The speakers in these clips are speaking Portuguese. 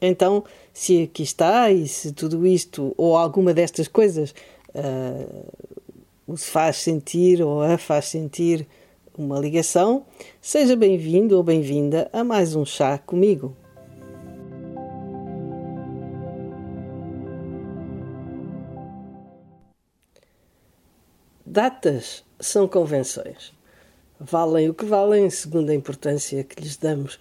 Então, se aqui está e se tudo isto ou alguma destas coisas uh, faz sentir ou a faz sentir uma ligação, seja bem-vindo ou bem-vinda a mais um chá comigo. Datas são convenções valem o que valem, segundo a importância que lhes damos.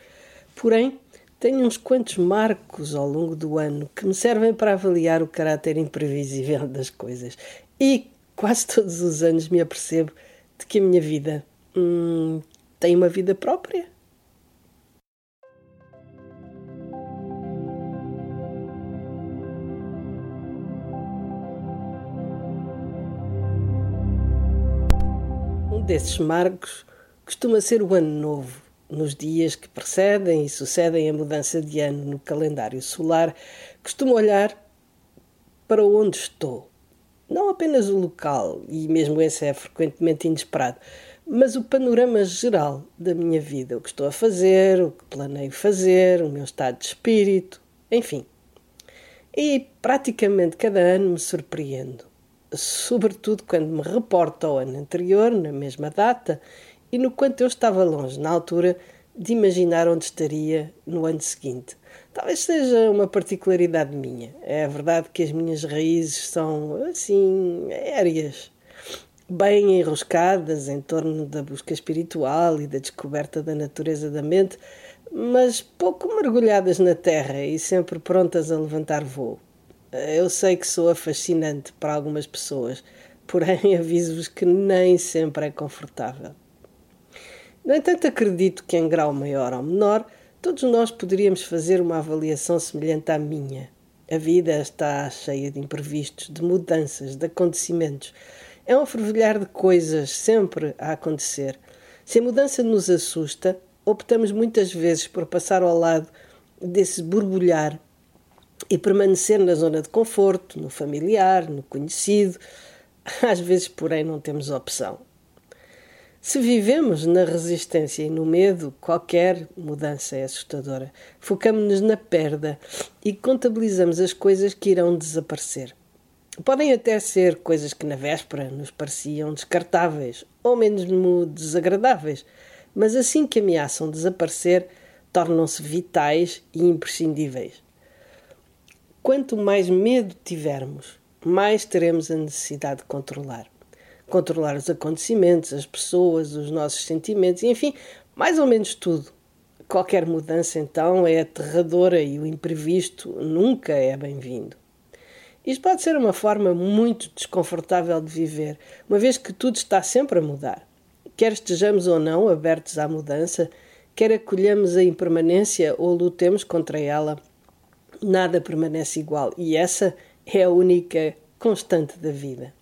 Porém, tenho uns quantos marcos ao longo do ano que me servem para avaliar o caráter imprevisível das coisas. E quase todos os anos me apercebo de que a minha vida hum, tem uma vida própria. Um desses marcos costuma ser o Ano Novo. Nos dias que precedem e sucedem a mudança de ano no calendário solar, costumo olhar para onde estou. Não apenas o local, e mesmo esse é frequentemente inesperado, mas o panorama geral da minha vida, o que estou a fazer, o que planeio fazer, o meu estado de espírito, enfim. E praticamente cada ano me surpreendo, sobretudo quando me reporto ao ano anterior, na mesma data, e no quanto eu estava longe, na altura, de imaginar onde estaria no ano seguinte. Talvez seja uma particularidade minha. É verdade que as minhas raízes são, assim, aéreas, bem enroscadas em torno da busca espiritual e da descoberta da natureza da mente, mas pouco mergulhadas na terra e sempre prontas a levantar voo. Eu sei que soa fascinante para algumas pessoas, porém aviso-vos que nem sempre é confortável. No entanto, acredito que, em grau maior ou menor, todos nós poderíamos fazer uma avaliação semelhante à minha. A vida está cheia de imprevistos, de mudanças, de acontecimentos. É um fervilhar de coisas sempre a acontecer. Se a mudança nos assusta, optamos muitas vezes por passar ao lado desse borbulhar e permanecer na zona de conforto, no familiar, no conhecido. Às vezes, porém, não temos opção. Se vivemos na resistência e no medo, qualquer mudança é assustadora. Focamos-nos na perda e contabilizamos as coisas que irão desaparecer. Podem até ser coisas que na véspera nos pareciam descartáveis ou mesmo desagradáveis, mas assim que ameaçam desaparecer, tornam-se vitais e imprescindíveis. Quanto mais medo tivermos, mais teremos a necessidade de controlar controlar os acontecimentos, as pessoas, os nossos sentimentos, enfim, mais ou menos tudo. Qualquer mudança, então, é aterradora e o imprevisto nunca é bem-vindo. Isto pode ser uma forma muito desconfortável de viver, uma vez que tudo está sempre a mudar. Quer estejamos ou não abertos à mudança, quer acolhamos a impermanência ou lutemos contra ela, nada permanece igual e essa é a única constante da vida.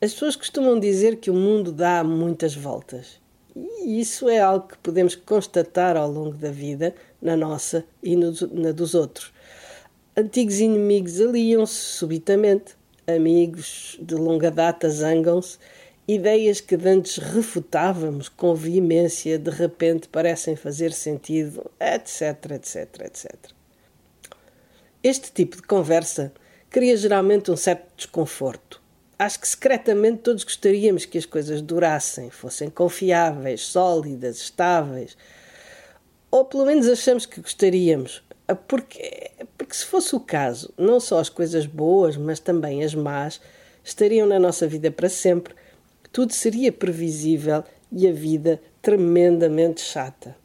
As pessoas costumam dizer que o mundo dá muitas voltas. E isso é algo que podemos constatar ao longo da vida, na nossa e no, na dos outros. Antigos inimigos aliam-se subitamente, amigos de longa data zangam-se, ideias que antes refutávamos com veemência de repente parecem fazer sentido, etc, etc, etc. Este tipo de conversa cria geralmente um certo desconforto acho que secretamente todos gostaríamos que as coisas durassem, fossem confiáveis, sólidas, estáveis. Ou pelo menos achamos que gostaríamos. Porque, porque se fosse o caso, não só as coisas boas, mas também as más, estariam na nossa vida para sempre. Tudo seria previsível e a vida tremendamente chata.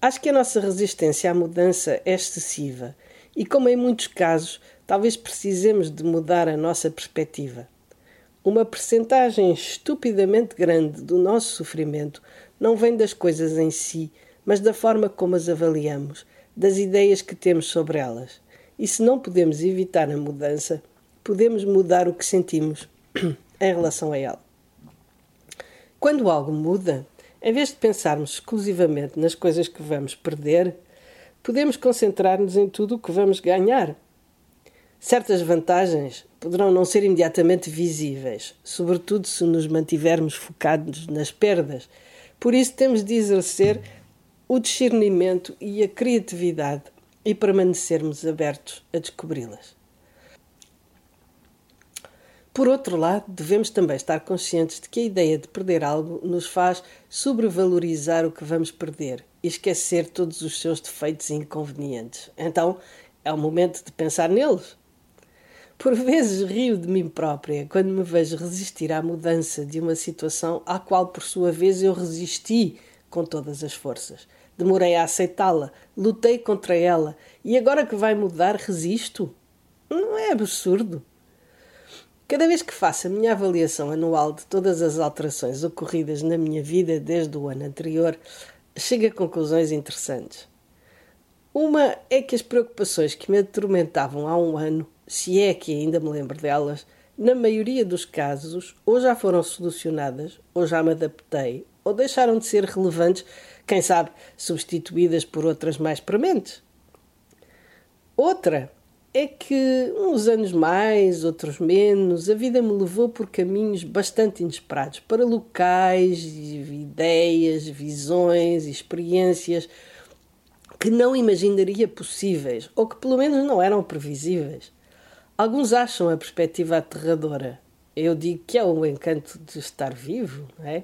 Acho que a nossa resistência à mudança é excessiva e, como em muitos casos, talvez precisemos de mudar a nossa perspectiva. Uma percentagem estupidamente grande do nosso sofrimento não vem das coisas em si, mas da forma como as avaliamos, das ideias que temos sobre elas. E se não podemos evitar a mudança, podemos mudar o que sentimos em relação a ela. Quando algo muda, em vez de pensarmos exclusivamente nas coisas que vamos perder, podemos concentrar-nos em tudo o que vamos ganhar. Certas vantagens poderão não ser imediatamente visíveis, sobretudo se nos mantivermos focados nas perdas. Por isso, temos de exercer o discernimento e a criatividade e permanecermos abertos a descobri-las. Por outro lado, devemos também estar conscientes de que a ideia de perder algo nos faz sobrevalorizar o que vamos perder e esquecer todos os seus defeitos e inconvenientes. Então, é o momento de pensar neles. Por vezes rio de mim própria quando me vejo resistir à mudança de uma situação à qual, por sua vez, eu resisti com todas as forças. Demorei a aceitá-la, lutei contra ela e agora que vai mudar, resisto? Não é absurdo? Cada vez que faço a minha avaliação anual de todas as alterações ocorridas na minha vida desde o ano anterior, chego a conclusões interessantes. Uma é que as preocupações que me atormentavam há um ano, se é que ainda me lembro delas, na maioria dos casos, ou já foram solucionadas, ou já me adaptei, ou deixaram de ser relevantes, quem sabe substituídas por outras mais prementes. Outra é que uns anos mais, outros menos, a vida me levou por caminhos bastante inesperados para locais, ideias, visões, experiências que não imaginaria possíveis ou que pelo menos não eram previsíveis. Alguns acham a perspectiva aterradora. Eu digo que é o encanto de estar vivo, não é?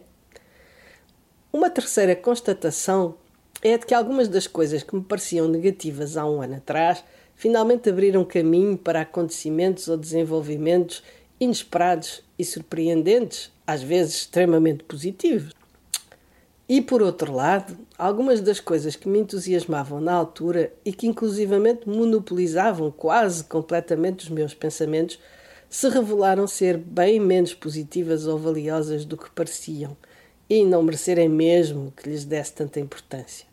Uma terceira constatação é de que algumas das coisas que me pareciam negativas há um ano atrás finalmente abriram caminho para acontecimentos ou desenvolvimentos inesperados e surpreendentes, às vezes extremamente positivos. E por outro lado, algumas das coisas que me entusiasmavam na altura e que inclusivamente monopolizavam quase completamente os meus pensamentos, se revelaram ser bem menos positivas ou valiosas do que pareciam e não merecerem mesmo que lhes desse tanta importância.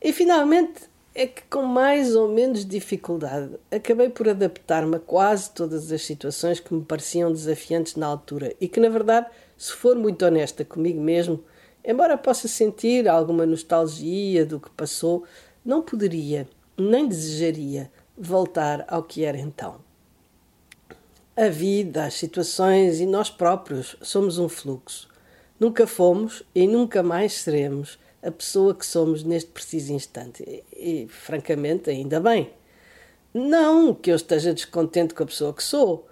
E finalmente, é que com mais ou menos dificuldade acabei por adaptar-me a quase todas as situações que me pareciam desafiantes na altura e que, na verdade, se for muito honesta comigo mesmo, embora possa sentir alguma nostalgia do que passou, não poderia, nem desejaria, voltar ao que era então. A vida, as situações e nós próprios somos um fluxo. Nunca fomos e nunca mais seremos a pessoa que somos neste preciso instante. E, e, francamente, ainda bem. Não que eu esteja descontente com a pessoa que sou,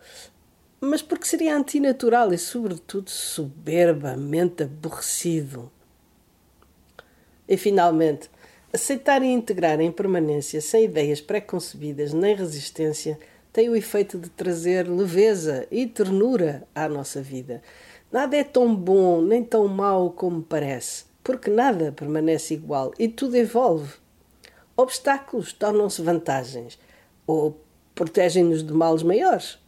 mas porque seria antinatural e, sobretudo, soberbamente aborrecido. E, finalmente, aceitar e integrar em permanência, sem ideias preconcebidas nem resistência, tem o efeito de trazer leveza e ternura à nossa vida. Nada é tão bom nem tão mau como parece porque nada permanece igual e tudo evolve. Obstáculos tornam-se vantagens ou protegem-nos de males maiores,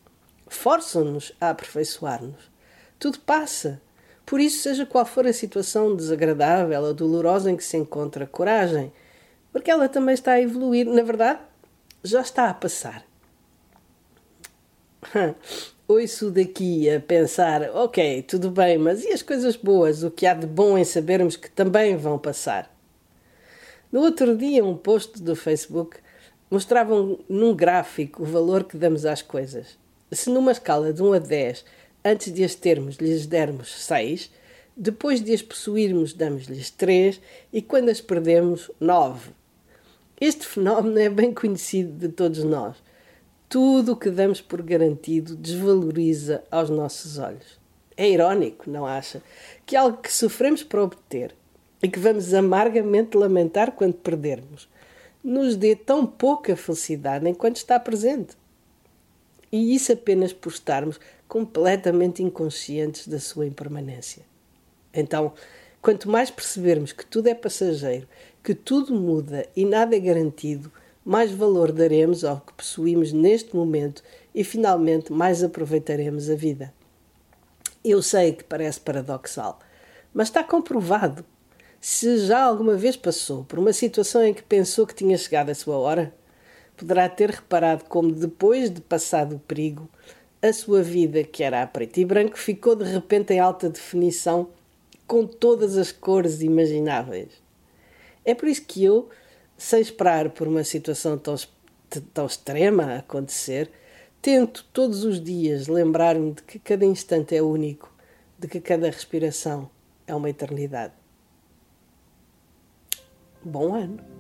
forçam-nos a aperfeiçoar-nos. Tudo passa. Por isso, seja qual for a situação desagradável ou dolorosa em que se encontra, coragem, porque ela também está a evoluir. Na verdade, já está a passar. ouço daqui a pensar: ok, tudo bem, mas e as coisas boas? O que há de bom em sabermos que também vão passar? No outro dia, um post do Facebook mostrava num gráfico o valor que damos às coisas. Se numa escala de 1 a 10, antes de as termos, lhes dermos 6, depois de as possuirmos, damos-lhes 3 e quando as perdemos, 9. Este fenómeno é bem conhecido de todos nós tudo o que damos por garantido desvaloriza aos nossos olhos. É irónico, não acha? Que algo que sofremos para obter e que vamos amargamente lamentar quando perdermos, nos dê tão pouca felicidade enquanto está presente. E isso apenas por estarmos completamente inconscientes da sua impermanência. Então, quanto mais percebermos que tudo é passageiro, que tudo muda e nada é garantido, mais valor daremos ao que possuímos neste momento e finalmente mais aproveitaremos a vida. Eu sei que parece paradoxal, mas está comprovado. Se já alguma vez passou por uma situação em que pensou que tinha chegado a sua hora, poderá ter reparado como, depois de passado o perigo, a sua vida, que era a preto e branco, ficou de repente em alta definição, com todas as cores imagináveis. É por isso que eu, sem esperar por uma situação tão, tão extrema a acontecer, tento todos os dias lembrar-me de que cada instante é único, de que cada respiração é uma eternidade. Bom ano!